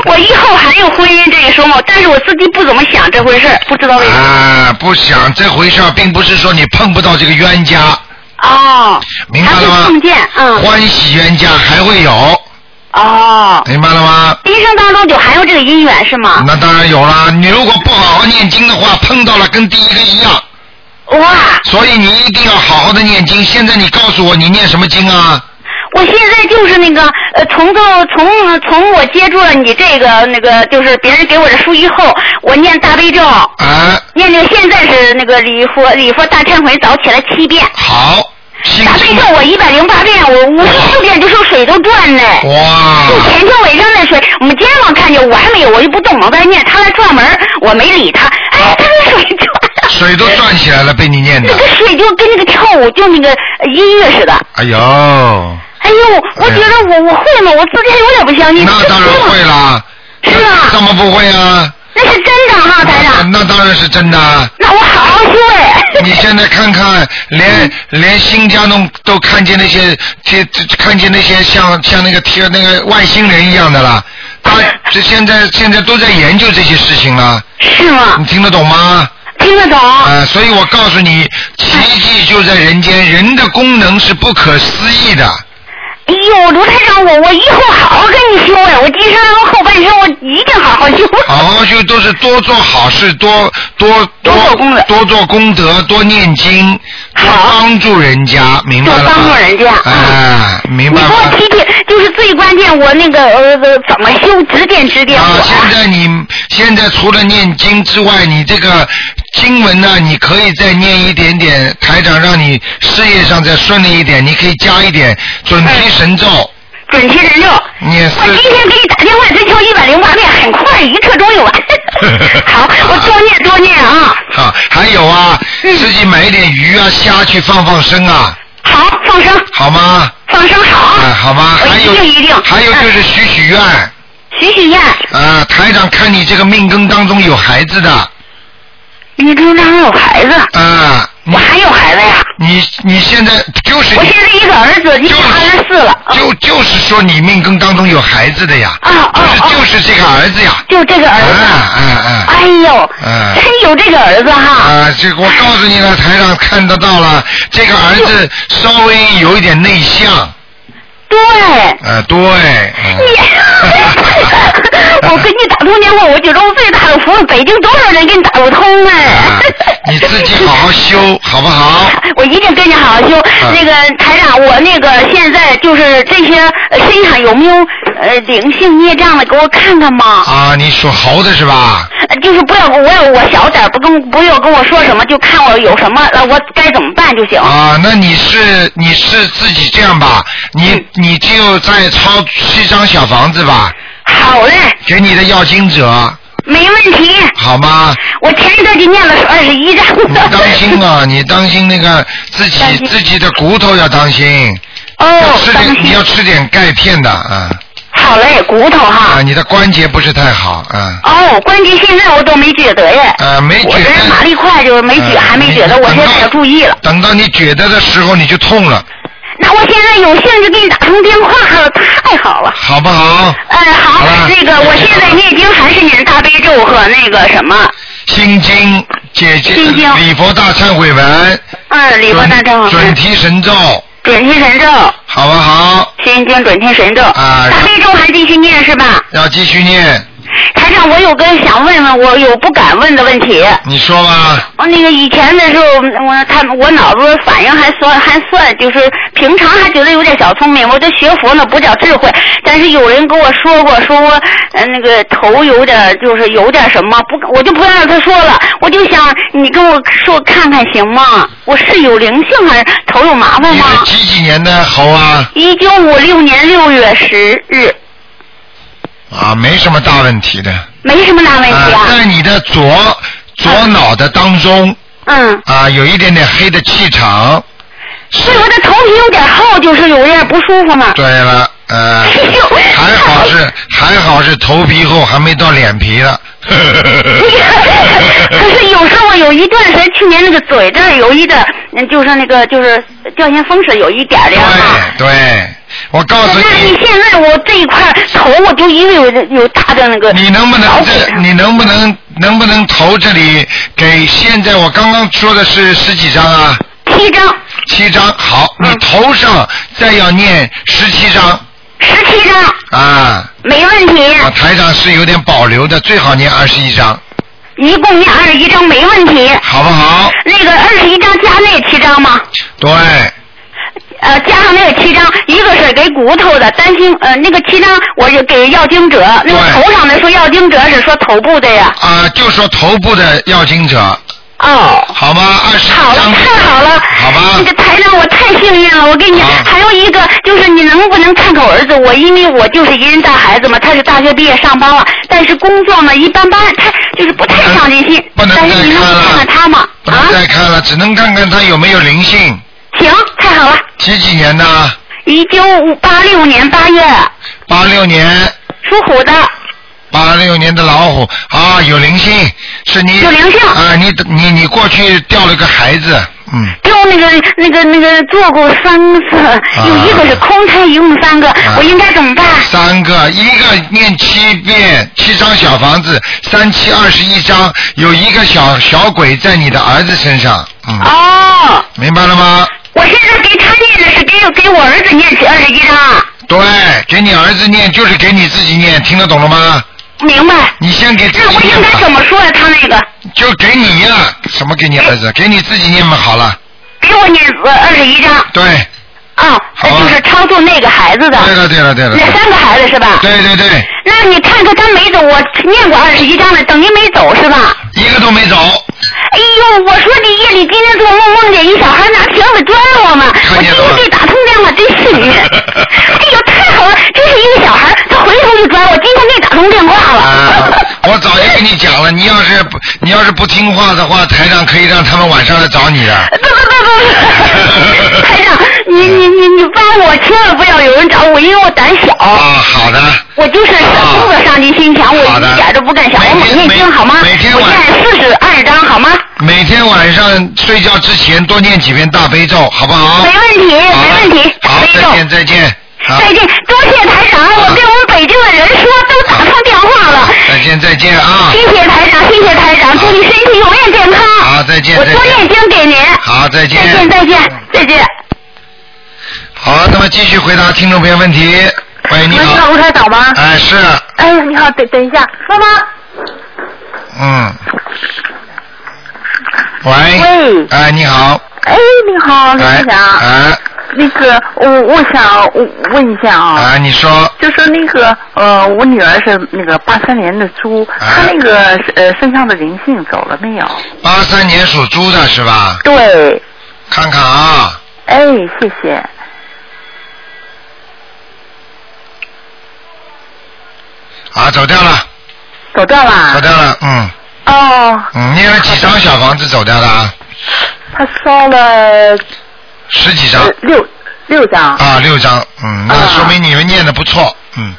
我以后还有婚姻这一说嘛，但是我自己不怎么想这回事儿，不知道为什么。啊，不想这回事儿，并不是说你碰不到这个冤家，哦。明白了吗？碰见，嗯。欢喜冤家还会有，哦。明白了吗？一生当中就还有这个姻缘是吗？那当然有啦，你如果不好好念经的话，碰到了跟第一个一样。哇！所以你一定要好好的念经。现在你告诉我，你念什么经啊？我现在就是那个呃，从头从从我接触了你这个那个，就是别人给我的书以后，我念大悲咒，啊，念这个现在是那个礼佛礼佛大忏悔早起来七遍，好，大悲咒我一百零八遍，我五十四遍就说水都转了。哇！就前天晚上那水，我们街坊看见我还没有，我就不动，我在念，他来串门，我没理他，哎，他那水转，水都转起来了，被你念的那。个水就跟那个跳舞，就那个呃音乐似的。哎呦，哎呦，我觉得我我会吗？我自己还有点不相信。那当然会啦。是啊。怎么不会啊？那是真的哈，台长。那当然是真的。那我好好修哎。你现在看看，连连新疆都都看见那些，贴看见那些像像那个贴那个外星人一样的了。他这现在现在都在研究这些事情了。是吗？你听得懂吗？听得懂。啊、所以我告诉你，奇迹就在人间，人的功能是不可思议的。哎呦，卢台长，我我以后好好跟你修哎，我今生后半生我一定好好修。好好修都是多做好事，多多多做功德，多做功德，多念经，多帮助人家，明白了吗？多帮助人家哎，明白你给？我提提，就是最关键，我那个呃呃怎么修，指点指点啊，我。现在你现在除了念经之外，你这个经文呢，你可以再念一点点，台长让你事业上再顺利一点，你可以加一点准提神咒。准提神咒。念我今天给你打电话才敲一百零八遍，很快一刻钟有完。好，我多念多念啊。好，还有啊，自己买一点鱼啊、虾去放放生啊，好，放生，好吗？放生好。啊，好吗？还有一定一定。还有就是许许愿。许许愿。啊，台长看你这个命根当中有孩子的。命根当中有孩子。啊。我还有孩子呀。你你现在就是。我现在一个儿子，今年二十四了。就就是说你命根当中有孩子的呀。啊就是就是这个儿子呀。就这个儿子。啊啊啊。哎呦，嗯。真有这个儿子哈。啊，这个我告诉你了，台上看得到了，这个儿子稍微有一点内向。对。呃，对。嗯我跟你打通电话，我觉得我最大的福，北京多少人给你打不通哎。你自己好好修，好不好？我一定跟你好好修。那个台长，我那个现在就是这些呃身上有没有呃灵性孽障的，给我看看嘛。啊，你属猴的是吧？呃就是不要我要我小点儿，不跟不要跟我说什么，就看我有什么，呃，我该怎么办就行。啊，那你是你是自己这样吧？你嗯你就再抄七张小房子吧。好嘞。给你的要经者，没问题。好吗？我前一段就念了二十一张。你当心啊，你当心那个自己自己的骨头要当心。哦，要吃点你要吃点钙片的啊。好嘞，骨头哈。啊，你的关节不是太好啊。哦，关节现在我都没觉得耶。啊，没觉得我这人得。马力快，就是没觉，呃还没觉得，我现在可注意了。等到你觉得的时候，你就痛了，那我现在有兴致给你打通电话了，太好了。好不好？哎，好，那个我现在念经还是念大悲咒和那个什么，心经姐姐心经礼佛大忏悔文，嗯，礼佛大忏悔文准提神咒，准提神咒、好不好？心经、准提神咒，啊大悲咒还继续念是吧？要继续念。台台长，我有个想问问，我有不敢问的问题。你说吧。我那个以前的时候，我他我脑子反应还算还算，就是平常还觉得有点小聪明。我这学佛呢不叫智慧，但是有人跟我说过，说我呃那个头有点就是有点什么，不我就不让他说了。我就想你跟我说看看行吗？我是有灵性还是头有麻烦吗？几几年的猴啊？一九五六年六月十日，啊，没什么大问题的。没什么大问题啊。在你的左左脑的当中。嗯。啊，有一点点黑的气场。是，我的头皮有点厚，就是有点不舒服嘛。对了，呃，还好是还好是头皮厚，还没到脸皮了。可是有时候有一段时间，去年那个嘴这儿有一个，嗯，就是那个就是掉线风湿有一点点嘛。对，我告诉你。那你现在我这一块头，我就因为有有大的那个。你能不能这？你能不能能不能头这里给？现在我刚刚说的是十几张啊？七张。七张，好，你头上再要念十七张。十七张。啊。没问题。啊，台上是有点保留的，最好念二十一张。一共念二十一张没问题。好不好？那个二十一张加那七张吗？对。呃，加上那个七张，一个是给骨头的，担心呃那个七张我就给要经者，那个头上的说要经者是说头部的呀。啊，就说头部的要经者。哦。好吗？二十好了，太好了。好吧。那个台长，我太幸运了。我跟你讲，还有一个就是你能不能看看我儿子？我因为我就是一人带孩子嘛，他是大学毕业上班了，但是工作嘛一般般，他就是不太上进心。不能但是你能看看他吗？不能再看了，只能看看他有没有灵性。行，太好了。几几年的？一九八六年八月。八六年。属虎的。八六年的老虎啊，有灵性，是你有灵性啊！你你你过去掉了个孩子，嗯。掉那个那个那个做过三次，有一个是空胎，一共三个，我应该怎么办？三个，一个念七遍，七张小房子，三七二十一张，有一个小小鬼在你的儿子身上，嗯。哦。明白了吗？我现在给他念的是给给我儿子念起二十一张。对，给你儿子念就是给你自己念，听得懂了吗？明白。你先给自己那我应该怎么说呀？他那个。就给你呀，什么给你儿子？给你自己念嘛，好了。给我念二十一张。对。啊，那就是超度那个孩子的。对了对了对了。那三个孩子是吧？对对对。那你看看他没走，我念过二十一张了，等于没走是吧？一个都没走。哎呦，我说你夜里今天做梦梦见一小孩拿瓶子拽我嘛，我今天给打通电话真幸运。哎呦，太好了，这是一个小孩，他回头就拽我，今天给打通电话了。啊，我早就跟你讲了，你要是不你要是不听话的话，台长可以让他们晚上来找你的。不不不不，台长，你你你你帮我，千万不要有人找我，因为我胆小。啊，好的。我就是工作上进心强，我一点都不敢想，我猛念经好吗？每天晚上四十二张好吗？每天晚上睡觉之前多念几遍大悲咒，好不好？没问题，没问题。好，再见再见。再见，多谢台长，我跟我们北京的人说都打通电话了。再见再见啊！谢谢台长，谢谢台长，祝你身体永远健康。好，再见。我多念经给您。好，再见。再见再见再见。好，那么继续回答听众朋友问题。喂，你好。你好，吴台长吗？哎，是。哎，你好，等等一下，妈妈。嗯。喂。喂。哎，你好。哎，你好，刘台长。哎。那个，我我想问一下啊。啊，你说。就说那个，呃，我女儿是那个八三年的猪，她那个呃身上的灵性走了没有？八三年属猪的是吧？对。看看啊。哎，谢谢。啊，走掉了。走掉了。走掉了，嗯。哦。嗯，念了几张小房子走掉的啊？他烧了。十几张。六六张。啊，六张，嗯，那说明你们念的不错，嗯。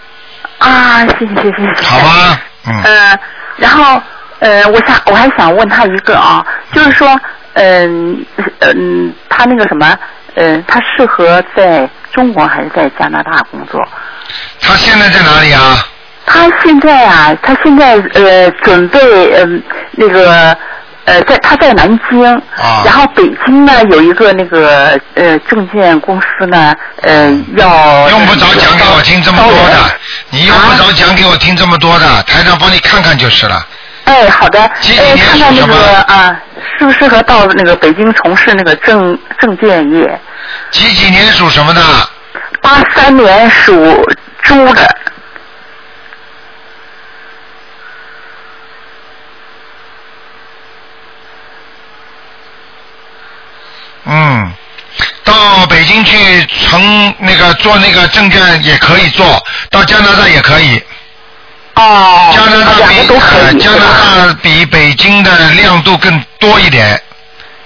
啊，谢谢谢谢谢谢。好吧，嗯。呃，然后呃，我想我还想问他一个啊，就是说，嗯嗯，他那个什么，嗯，他适合在中国还是在加拿大工作？他现在在哪里啊？他现在啊，他现在呃准备嗯那个呃在他在南京，啊、然后北京呢有一个那个呃证券公司呢呃要用不着讲给我听这么多的，你用不着讲给我听这么多的，台长帮你看看就是了。哎，好的。哎，年看看那个啊，适不适合到那个北京从事那个证证券业？几几年属什么的？八三年属猪的。嗯，到北京去乘那个做那个证券也可以做，到加拿大也可以。哦。加拿大两比呃加拿大比北京的亮度更多一点。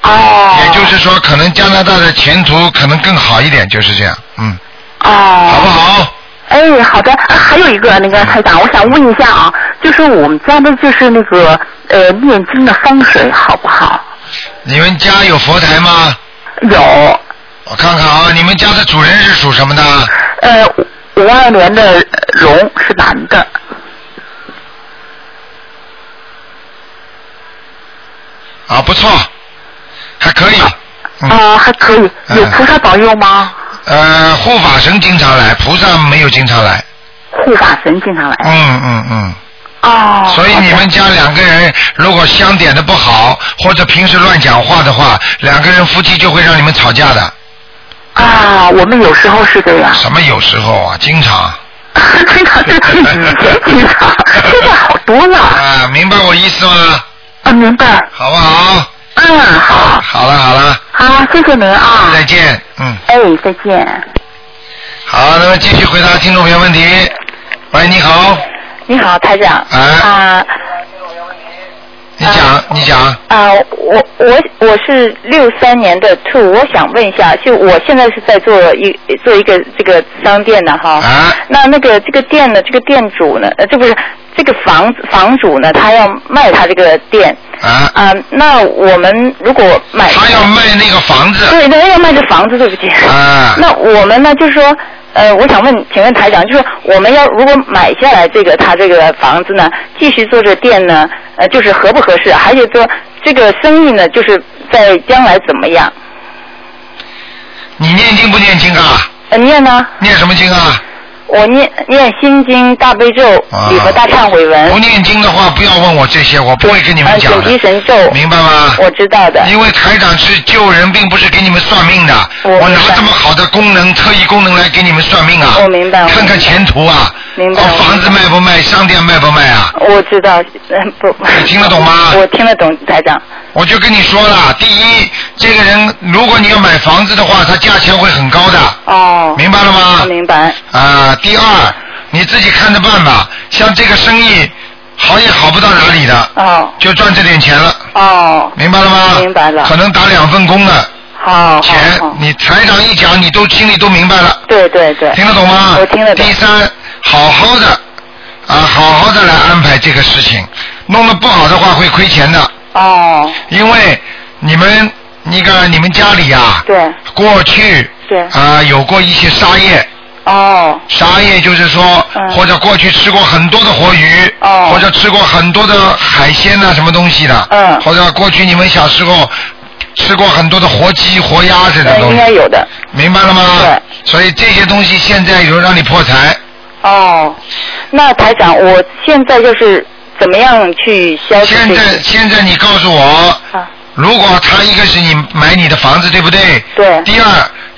哦。也就是说，可能加拿大的前途可能更好一点，就是这样。嗯，哦。好不好？哎，好的。啊还有一个那个台长，我想问一下啊，就是我们家的就是那个呃念经的风水好不好？你们家有佛台吗？有。我看看啊，你们家的主人是属什么的？呃，五二年的呃龙是男的。啊，不错，还可以。啊，还可以。有菩萨保佑吗？呃，护法神经常来，菩萨没有经常来。护法神经常来。嗯嗯嗯。哦。所以你们家两个人如果相点的不好，或者平时乱讲话的话，两个人夫妻就会让你们吵架的。啊，我们有时候是这样。什么有时候啊？经常。经常是以前经常，现在好多了。啊，明白我意思吗？啊，明白。好不好？嗯，好。好了好了，好，谢谢您啊。再见。嗯。哎，再见。好，那么继续回答听众朋友问题。喂，你好，你好，台长。哎啊你讲，你讲。啊，我我我是六三年的兔，我想问一下，就我现在是在做一做一个这个商店的哈。啊。那那个这个店呢，这个店主呢，呃，这不是这个房房主呢，他要卖他这个店。啊。啊，那我们如果买。他要卖那个房子。对他，要卖这房子，对不起。啊。那我们呢，就是说。呃，我想问，请问台长，就是我们要如果买下来这个他这个房子呢，继续做这店呢，呃，就是合不合适？还有说这个生意呢，就是在将来怎么样？你念经不念经啊？呃，念呢？念什么经啊？我念念心经、大悲咒、礼佛大忏悔文。不念经的话，不要问我这些，我不会跟你们讲呃，的准。提神咒。明白吗？我知道的。因为台长是救人，并不是给你们算命的。我拿这么好的功能、特异功能来给你们算命啊！我明白。看看前途啊！明白。哦，房子卖不卖？商店卖不卖啊？我知道，嗯，不。你听得懂吗？我听得懂，台长。我就跟你说了，第一，这个人如果你要买房子的话，他价钱会很高的。哦。明白了吗？明白。啊，第二，你自己看着办吧。像这个生意，好也好不到哪里的。哦。就赚这点钱了。哦。明白了吗？明白了。可能打两份工的。好。钱，你台长一讲，你都心里都明白了。对对对。听得懂吗？我听得懂。第三，好好的啊，好好的来安排这个事情，弄得不好的话会亏钱的。哦。因为你们那个你们家里啊，对。过去对。啊有过一些沙业。哦。沙业就是说，或者过去吃过很多的活鱼，哦。或者吃过很多的海鲜呐、什么东西的，嗯。或者过去你们小时候吃过很多的活鸡、活鸭这种东西，应该有的。明白了吗？对。所以这些东西现在有让你破财。哦，那台长，我现在就是怎么样去消除现在现在你告诉我，如果他一个是你买你的房子，对不对？对。第二，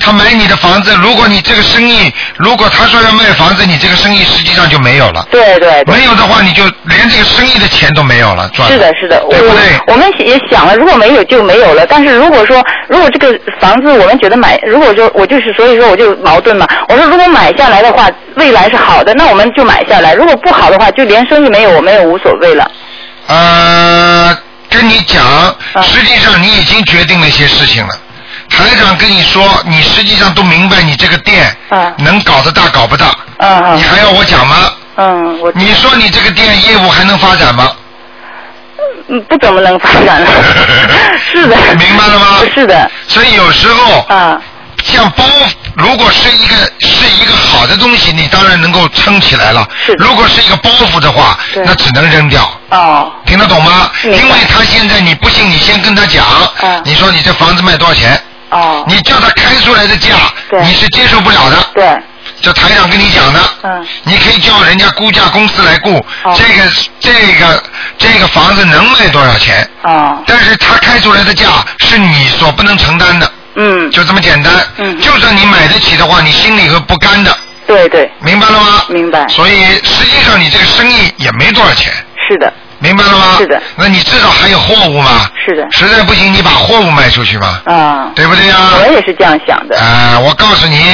他买你的房子，如果你这个生意，如果他说要卖房子，你这个生意实际上就没有了。对对没有的话，你就连这个生意的钱都没有了，赚。是的，是的，对不对？我们也想了，如果没有就没有了。但是如果说，如果这个房子我们觉得买，如果说我就是所以说我就矛盾嘛。我说如果买下来的话，未来是好的，那我们就买下来；如果不好的话，就连生意没有，我们也无所谓了。呃，跟你讲，嗯实际上你已经决定了一些事情了。台长跟你说，你实际上都明白你这个店能搞得大搞不大。嗯你还要我讲吗？嗯，我你说你这个店业务还能发展吗？嗯不怎么能发展了。是的。明白了吗？是的。所以有时候啊，像包，如果是一个是一个好的东西，你当然能够撑起来了。是如果是一个包袱的话，那只能扔掉。哦。听得懂吗？因为他现在你不信，你先跟他讲，你说你这房子卖多少钱？哦。你叫他开出来的价，你是接受不了的。对。这台长跟你讲的，嗯，你可以叫人家估价公司来估，哦。这个这个这个房子能卖多少钱？哦，但是他开出来的价是你所不能承担的，嗯，就这么简单。嗯。就算你买得起的话，你心里会不甘的，对对，明白了吗？明白，所以实际上你这个生意也没多少钱，是的，明白了吗？是的。那你至少还有货物嘛？是的，实在不行，你把货物卖出去嘛，啊，对不对呀？我也是这样想的，啊、我告诉你，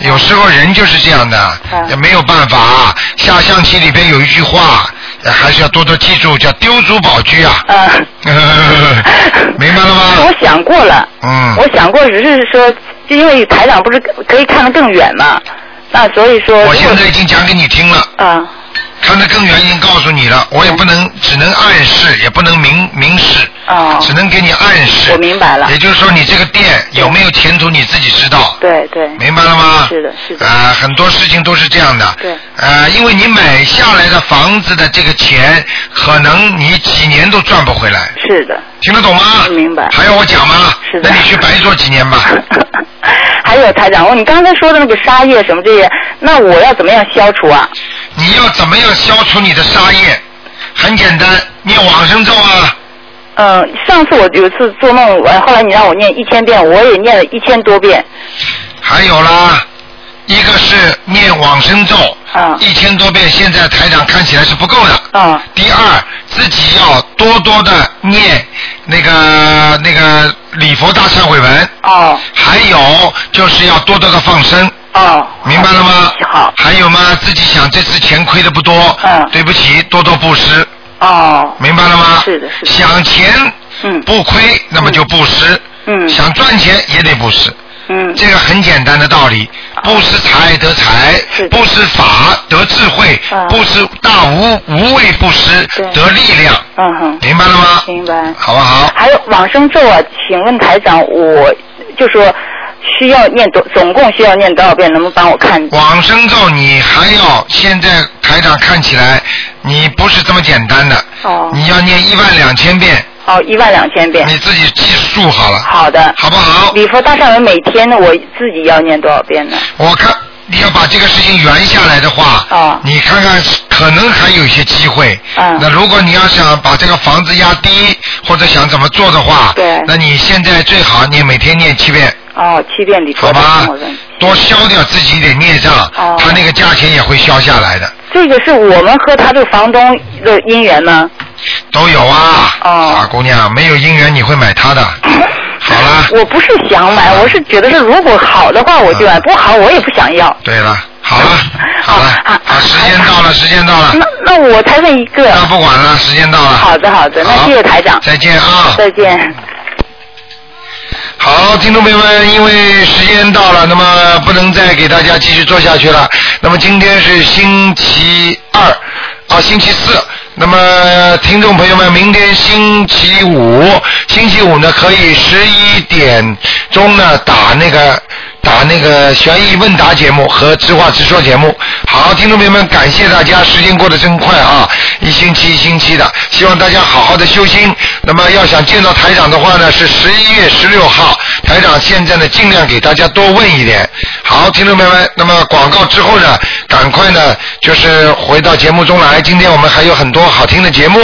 有时候人就是这样的，也没有办法。下象棋里边有一句话，呃还是要多多记住，叫丢卒保车啊。啊，明白了吗？我想过了，嗯，我想过，只是说，就因为台长不是可以看得更远嘛，那所以说，我现在已经讲给你听了。啊。看得更远已经告诉你了，我也不能只能暗示，也不能明明示，哦，只能给你暗示。我明白了。也就是说，你这个店有没有前途，你自己知道。对对。明白了吗？是的，是的。啊、很多事情都是这样的。对。呃，因为你买下来的房子的这个钱，可能你几年都赚不回来。是的。听得懂吗？明白。还要我讲吗？是的。那你去白做几年吧。还有台长，你刚才说的那个沙叶什么这些，那我要怎么样消除啊？你要怎么样消除你的杀业？很简单，念往生咒啊。嗯，上次我有一次做梦，完后来你让我念一千遍，我也念了一千多遍。还有啦，一个是念往生咒，啊，一千多遍，现在台长看起来是不够的。啊。第二，自己要多多的念那个那个礼佛大忏悔文。哦。还有就是要多多的放生。哦。明白了吗？好。还有吗？自己想这次钱亏的不多。嗯。对不起，多多布施。哦。明白了吗？是的，是的。想钱。嗯。不亏，那么就布施。嗯。想赚钱也得布施。嗯。这个很简单的道理，布施财得财，布施法得智慧，布施大无无畏布施得力量。嗯哼。明白了吗？明白。好不好？还有往生咒啊，请问台长，我就说需要念多，总共需要念多少遍？能不能帮我看？往生咒你还要现在台长看起来你不是这么简单的，哦。你要念一万两千遍。哦，一万两千遍。你自己记数好了。好的。好不好？礼佛大忏文每天呢，我自己要念多少遍呢？我看你要把这个事情圆下来的话，哦、你看看可能还有一些机会。嗯、那如果你要想把这个房子压低，或者想怎么做的话，对，那你现在最好你每天念七遍。哦，七遍礼佛好吧。多消掉自己一点孽障，哦他那个价钱也会消下来的。这个是我们和他这个房东的姻缘呢？都有啊，哦傻姑娘，没有姻缘你会买他的。好了，我不是想买，我是觉得是如果好的话我就买，不好我也不想要。对了，好了，好了，啊，时间到了，时间到了。那那我才问一个。那不管了，时间到了。好的好的，那谢谢台长。再见啊。再见。好，听众朋友们，因为时间到了，那么不能再给大家继续做下去了。那么今天是星期二，啊，星期四。那么听众朋友们，明天星期五，星期五呢可以十一点钟呢打那个打那个悬疑问答节目和直话直说节目。好，听众朋友们，感谢大家，时间过得真快啊，一星期一星期的，希望大家好好的修心。那么要想见到台长的话呢，是十一月十六号，台长现在呢尽量给大家多问一点。好，听众朋友们，那么广告之后呢，赶快呢就是回到节目中来，今天我们还有很多好听的节目。